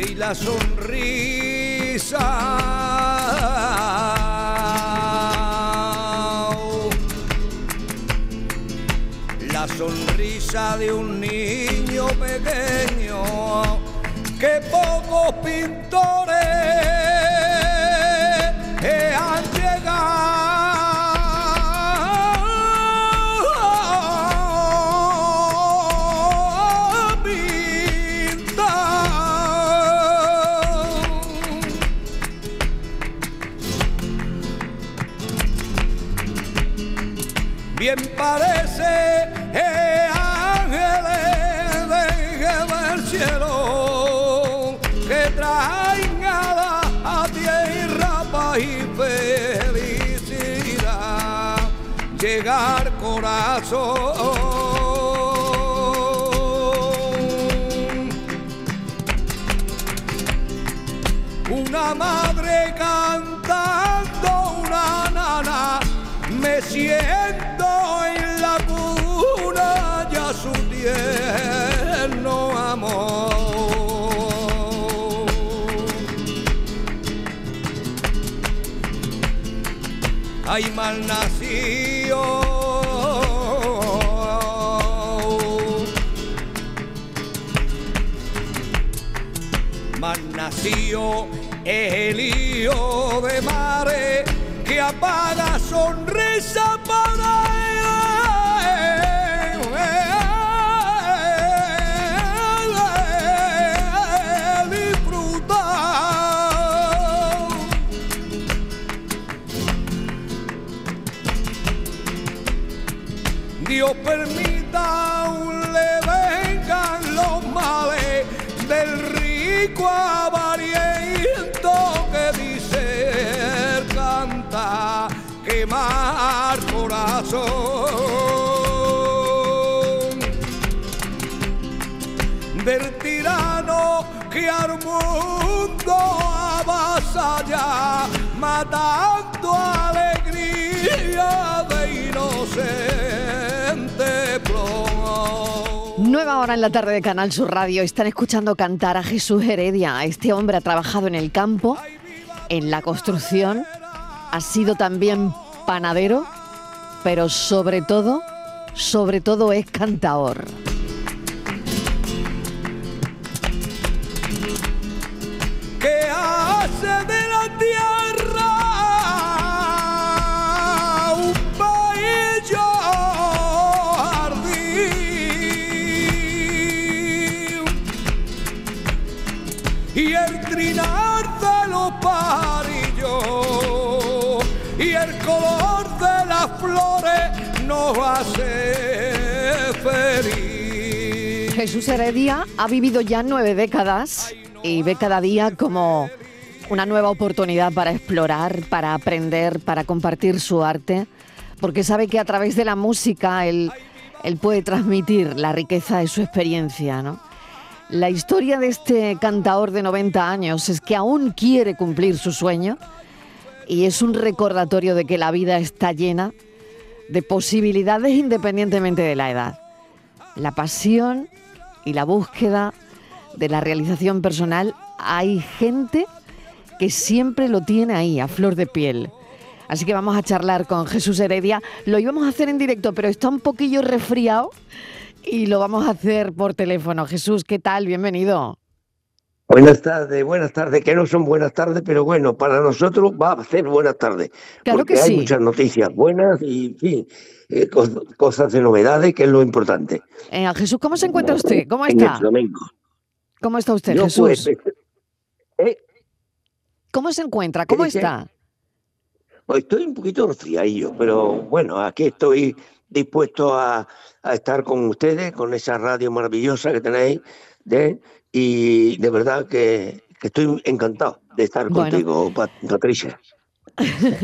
y la sonrisa. La sonrisa de un niño pequeño que pocos pintores Bien parece eh, del cielo que traen a la tierra paz y felicidad. Llegar corazón. Una madre cantando una nana, me siento mal nacido. Mal nacido el lío de mare que apaga sonrisa para. Dios permita aún le vengan los males del rico avariento que dice canta quemar corazón. Del tirano que al mundo avasalla matando alegría de inocente Nueva en la tarde de Canal Sur Radio. Están escuchando cantar a Jesús Heredia. Este hombre ha trabajado en el campo, en la construcción, ha sido también panadero, pero sobre todo, sobre todo es cantador. Jesús Heredia ha vivido ya nueve décadas y ve cada día como una nueva oportunidad para explorar, para aprender, para compartir su arte, porque sabe que a través de la música él, él puede transmitir la riqueza de su experiencia, ¿no? La historia de este cantaor de 90 años es que aún quiere cumplir su sueño y es un recordatorio de que la vida está llena de posibilidades independientemente de la edad. La pasión y la búsqueda de la realización personal, hay gente que siempre lo tiene ahí, a flor de piel. Así que vamos a charlar con Jesús Heredia. Lo íbamos a hacer en directo, pero está un poquillo resfriado y lo vamos a hacer por teléfono. Jesús, ¿qué tal? Bienvenido. Buenas tardes, buenas tardes, que no son buenas tardes, pero bueno, para nosotros va a ser buenas tardes. Claro porque que hay sí. muchas noticias buenas y, en fin, eh, cos- cosas de novedades, que es lo importante. Eh, Jesús, ¿cómo se encuentra usted? ¿Cómo En está? el flamenco. ¿Cómo está usted, Yo, Jesús? pues, eh, ¿Cómo se encuentra? ¿Cómo está? pues, estoy un poquito resfriadillo, pero bueno, aquí estoy dispuesto a, a estar con ustedes, con esa radio maravillosa que tenéis, de, y de verdad que, que estoy encantado de estar Bueno. contigo, Pat- Patricia.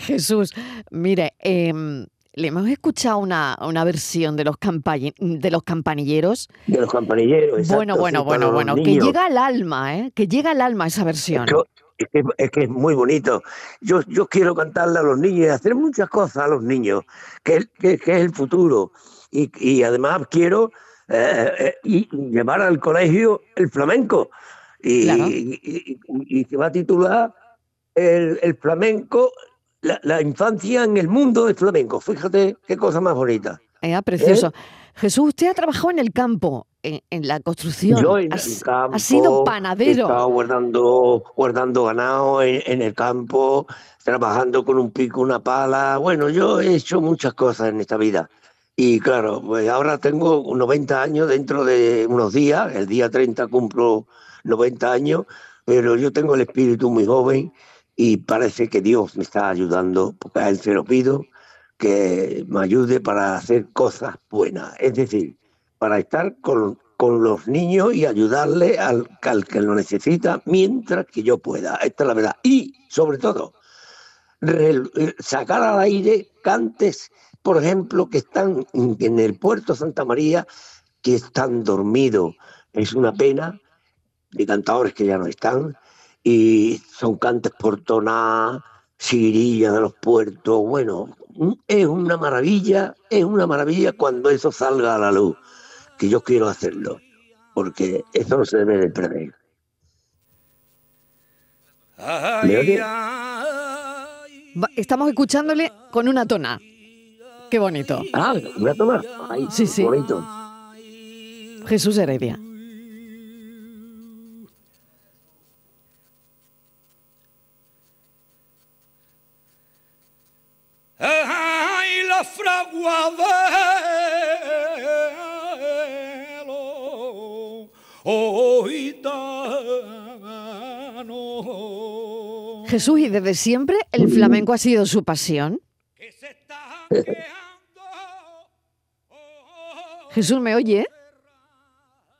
Jesús, mire, em, le hemos escuchado una, una versión de los, de los campanilleros. De los campanilleros. exacto, bueno, bueno, bueno, bueno, que llega al alma, ¿eh? Que llega al alma esa versión. Yo- es, que, es que es muy bonito. Yo, yo quiero cantarle a los niños y hacer muchas cosas a los niños, que, es- que, que es el futuro. Y, y además quiero eh, eh, y llevar al colegio el flamenco. Y, Claro. y- y- y se va a titular el, el flamenco, la, la infancia en el mundo del flamenco. Fíjate qué cosa más bonita. Eh, precioso. Jesús, usted ha trabajado en el campo, en, en la construcción. Yo en ha, el campo. ha sido He panadero. estado guardando, guardando ganado en, en el campo, trabajando con un pico, una pala. Bueno, yo he hecho muchas cosas en esta vida. Y claro, pues ahora tengo 90 años, dentro de unos días, el día 30 cumplo 90 años, pero yo tengo el espíritu muy joven y parece que Dios me está ayudando, porque a Él se lo pido, que me ayude para hacer cosas buenas. Es decir, para estar con, con los niños y ayudarle al, al que lo necesita mientras que yo pueda. Esta es la verdad. Y, sobre todo, re- sacar al aire cantes, por ejemplo, que están en el puerto Santa María, que están dormidos. Es una pena de cantadores que ya no están. Y son cantes por toná, siguirilla de los puertos. Bueno, es una maravilla, es una maravilla cuando eso salga a la luz que yo quiero hacerlo, porque eso no se debe de perder. Estamos escuchándole con una tona. Qué bonito. Ah, una toma. Ay, Sí, sí. bonito. Jesús Heredia. ay, la fragua de lo gitano. Jesús, ¿y desde siempre el flamenco ha sido su pasión? Jesús, ¿me oye?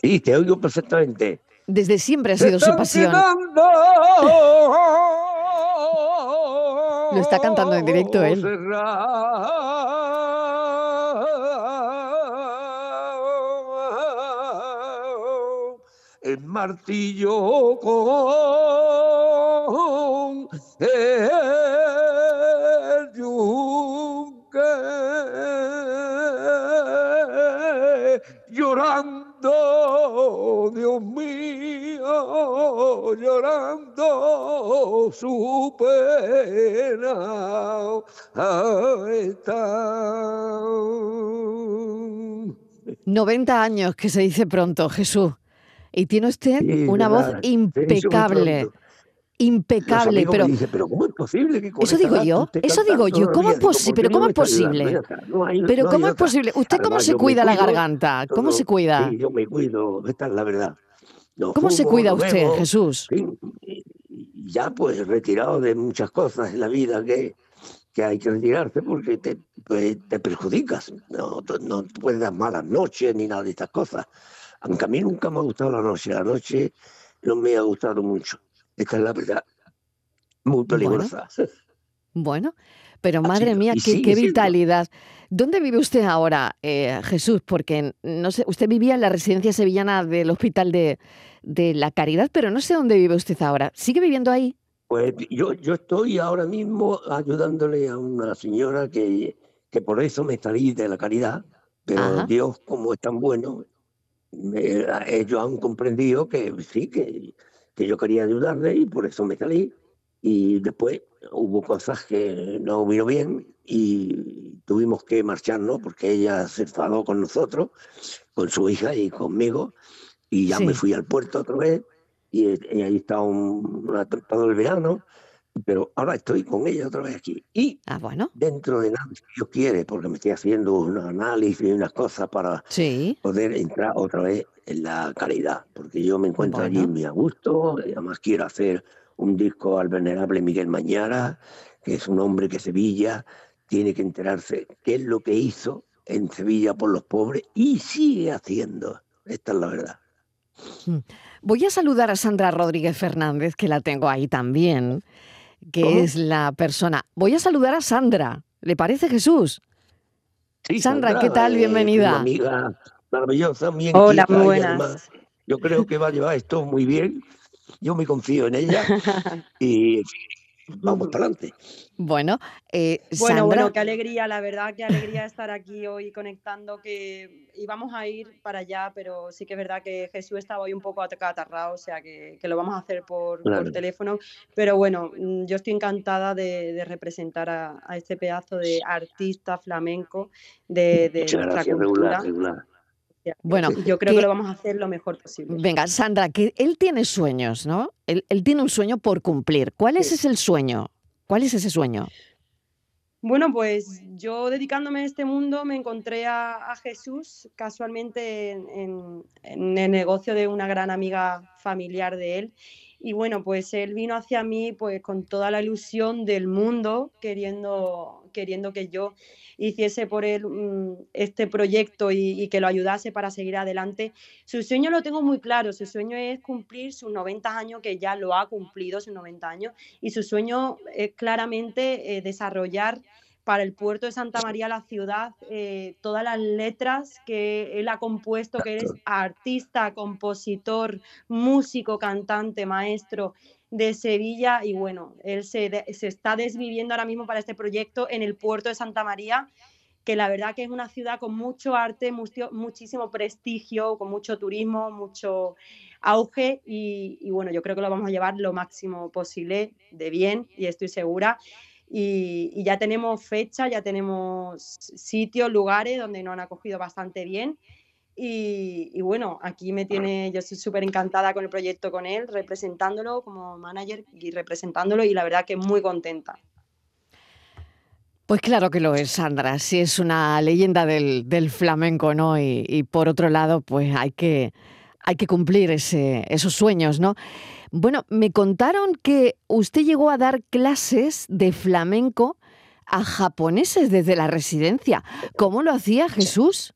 Sí, te oigo perfectamente. Desde siempre ha sido su pasión. Lo está cantando en directo él. El martillo con 90 años, que se dice pronto, Jesús. Y tiene usted Sí, una voz verdad, impecable. Impecable, pero me dicen, pero ¿cómo es posible que con Eso digo yo, eso digo yo, ¿cómo es posible? ¿por qué Pero ¿cómo es posible? Pero ¿cómo es posible? ¿Usted cómo se cuida la garganta? ¿Cómo se cuida? Yo me cuido, esta es la verdad. No ¿Cómo se cuida usted, Jesús? ya pues retirado de muchas cosas en la vida que, que hay que retirarse porque te, pues, te perjudicas. No, no puedes dar malas noches ni nada de estas cosas. Aunque a mí nunca me ha gustado la noche. La noche no me ha gustado mucho. Esta es la verdad. Muy peligrosa. Bueno, pero madre mía, qué, vitalidad. ¿Dónde vive usted ahora, eh, Jesús? Porque no sé, usted vivía en la residencia sevillana del Hospital de, de la Caridad, pero no sé dónde vive usted ahora. ¿Sigue viviendo ahí? Pues yo, yo estoy ahora mismo ayudándole a una señora que, que por eso me salí de la caridad, pero Ajá. Dios, como es tan bueno, me- ellos han comprendido que sí, que, que yo quería ayudarle y por eso me salí. Y después hubo cosas que no vino bien y tuvimos que marcharnos porque ella se enfadó con nosotros, con su hija y conmigo, y ya me fui al puerto otra vez y, y ahí está un, una temporada del verano, pero ahora estoy con ella otra vez aquí. Y Ah, bueno, dentro de nada, si Dios quiere, porque me estoy haciendo un análisis y unas cosas para sí. poder entrar otra vez en la calidad, porque yo me encuentro allí muy a gusto, además quiero hacer un disco al venerable Miguel Mañara, que es un hombre que Sevilla tiene que enterarse qué es lo que hizo en Sevilla por los pobres y sigue haciendo. Esta es la verdad. Voy a saludar a Sandra Rodríguez Fernández, que la tengo ahí también, que ¿Cómo? es la persona. Voy a saludar a Sandra. ¿Le parece, Jesús? Sí, Sandra, ¿qué tal? eh, Bienvenida. Amiga maravillosa, muy Hola, muy buenas. además yo creo que va a llevar esto muy bien. Yo me confío en ella y, vamos para adelante. Bueno, eh, Bueno, Sandra, bueno, qué alegría, la verdad, qué alegría estar aquí hoy conectando, que íbamos a ir para allá, pero sí que es verdad que Jesús estaba hoy un poco acatarrado, o sea que, que lo vamos a hacer por, por teléfono, pero bueno, mm, yo estoy encantada de, de representar a, a este pedazo de artista flamenco de, de Muchas nuestra gracias, cultura. regular, regular. Bueno, yo creo que- que lo vamos a hacer lo mejor posible. venga, Sandra, que él tiene sueños, ¿no? Él, él tiene un sueño por cumplir. ¿Cuál es Sí. el sueño? ¿Cuál es ese sueño? Bueno, pues yo dedicándome a este mundo me encontré a, a Jesús casualmente en, en- en el negocio de una gran amiga familiar de él. Y bueno, pues él vino hacia mí pues con toda la ilusión del mundo, queriendo, queriendo que yo hiciese por él mm, este proyecto y, y que lo ayudase para seguir adelante. Su sueño lo tengo muy claro, su sueño es cumplir sus 90 años, que ya lo ha cumplido, sus 90 años, y su sueño es claramente eh, desarrollar para el puerto de Santa María, la ciudad, eh, todas las letras que él ha compuesto, que eres artista, compositor, músico, cantante, maestro de Sevilla y bueno, él se, se está desviviendo ahora mismo para este proyecto en el puerto de Santa María, que la verdad que es una ciudad con mucho arte, mucho- muchísimo prestigio, con mucho turismo, mucho auge y, y bueno, yo creo que lo vamos a llevar lo máximo posible de bien y estoy segura. Y, y ya tenemos fecha, ya tenemos sitios, lugares donde nos han acogido bastante bien. Y, y bueno, aquí me tiene, yo estoy súper encantada con el proyecto con él, representándolo como manager y representándolo y la verdad que muy contenta. Pues claro que lo es, Sandra. Sí es una leyenda del, del flamenco, ¿no? Y, y por otro lado, pues hay que, hay que cumplir ese, esos sueños, ¿no? Bueno, me contaron que usted llegó a dar clases de flamenco a japoneses desde la residencia. ¿Cómo lo hacía Jesús?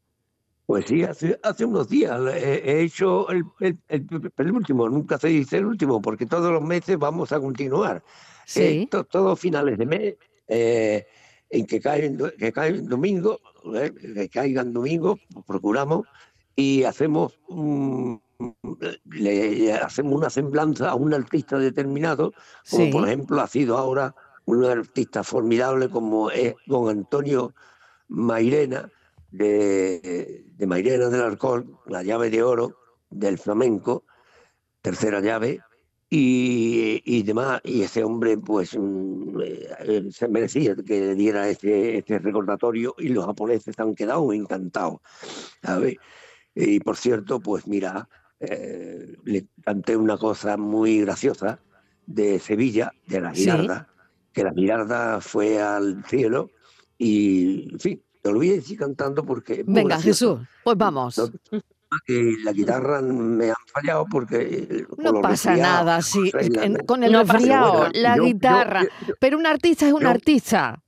Pues sí, hace, hace unos días he, he hecho el, el- el penúltimo, nunca se dice el último, porque todos los meses vamos a continuar. Eh, Sí. to- todos finales de mes, eh, en que caen, que caen domingo, eh, que caigan domingo, procuramos y hacemos un- le hacemos una semblanza a un artista determinado, como Sí. por ejemplo ha sido ahora un artista formidable como es don Antonio Mairena, de, de Mairena del Alcohol, la llave de oro del flamenco, tercera llave, y, y demás. Y ese hombre, pues, mm, eh, se merecía que le diera este, este recordatorio y los japoneses han quedado encantados. ¿sabes? Y por cierto, pues mira, eh, le canté una cosa muy graciosa de Sevilla, de la Sí. Girarda, que la Girarda fue al cielo y, en fin, te lo voy a decir cantando porque... Venga. Jesús, pues vamos. No, que la guitarra me han fallado porque... No pasa nada, sí. en- con el No resfriado, Bueno, la yo- guitarra. yo- Pero un artista es un yo- artista.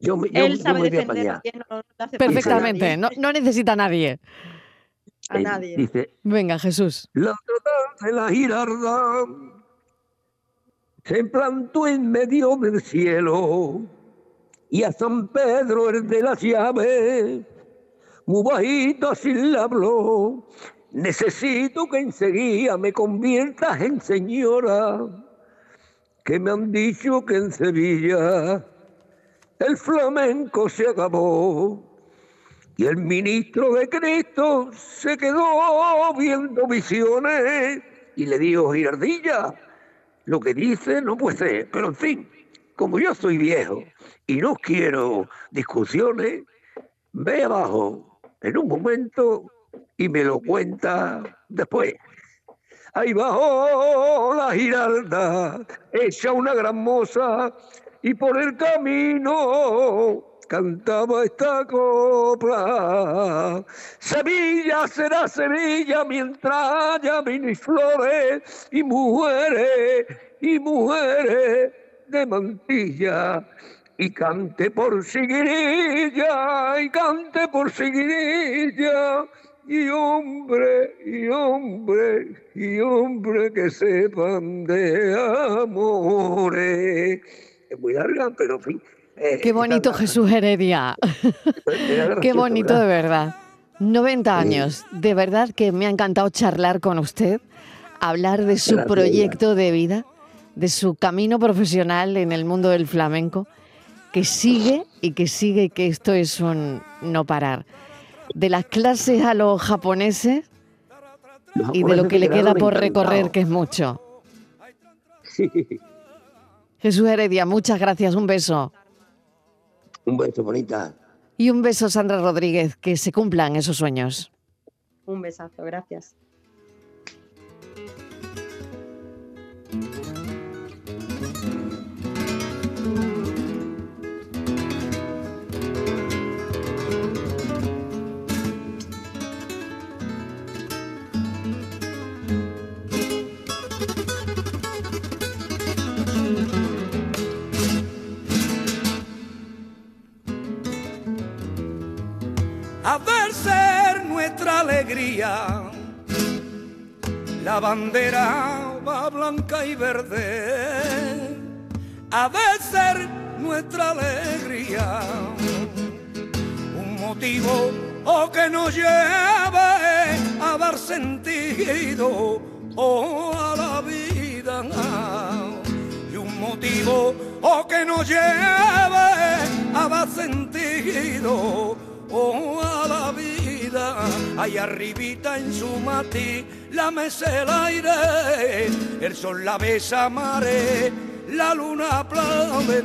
yo Él yo sabe me voy a defender bien, no, no a Perfectamente. No, no necesita a nadie. A Eh, nadie. Dice, Venga, Jesús. La de la girarda se plantó en medio del cielo y a San Pedro el de las llaves, muy bajito así le habló. Necesito que enseguida me conviertas en señora, que me han dicho que en Sevilla el flamenco se acabó. Y el ministro de Cristo se quedó viendo visiones y le dijo, Girardilla, lo que dice no puede ser, pero en fin, como yo soy viejo y no quiero discusiones, ve abajo en un momento y me lo cuenta después. Ahí bajó la giralda, hecha una gran moza, y por el camino cantaba esta copla. Sevilla será Sevilla mientras haya vino y flores y mujeres y mujeres de mantilla. Y cante por Siguirilla, y cante por Siguirilla, y hombre, y hombre, y hombre que sepan de amores. Es muy larga, pero en fin. eh, Qué bonito Jesús Heredia. era Qué bonito ¿verdad? de verdad. 90 años. De verdad que me ha encantado charlar con usted, hablar de su Gracias. proyecto de vida, de su camino profesional en el mundo del flamenco, que sigue y que sigue y que esto es un no parar. De las clases a los japoneses y de lo que le queda por recorrer, que es mucho. Sí. Jesús Heredia, muchas gracias, un beso. Un beso, bonita. Y un beso, Sandra Rodríguez, que se cumplan esos sueños. Un besazo, gracias. A ver ser nuestra alegría. La bandera va blanca y verde, a ver ser nuestra alegría. Un motivo o que nos lleve a dar sentido o a la vida. Y un motivo o que nos lleve a dar sentido o a Ahí arribita en su matiz la mesa el aire, el sol la besa mare. La luna aplaude,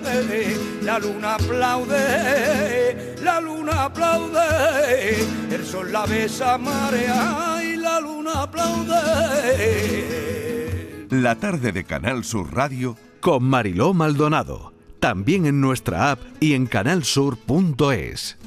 la luna aplaude, la luna aplaude, el sol la besa marea y la luna aplaude. La tarde de Canal Sur Radio con Mariló Maldonado. También en nuestra app y en canalsur.es.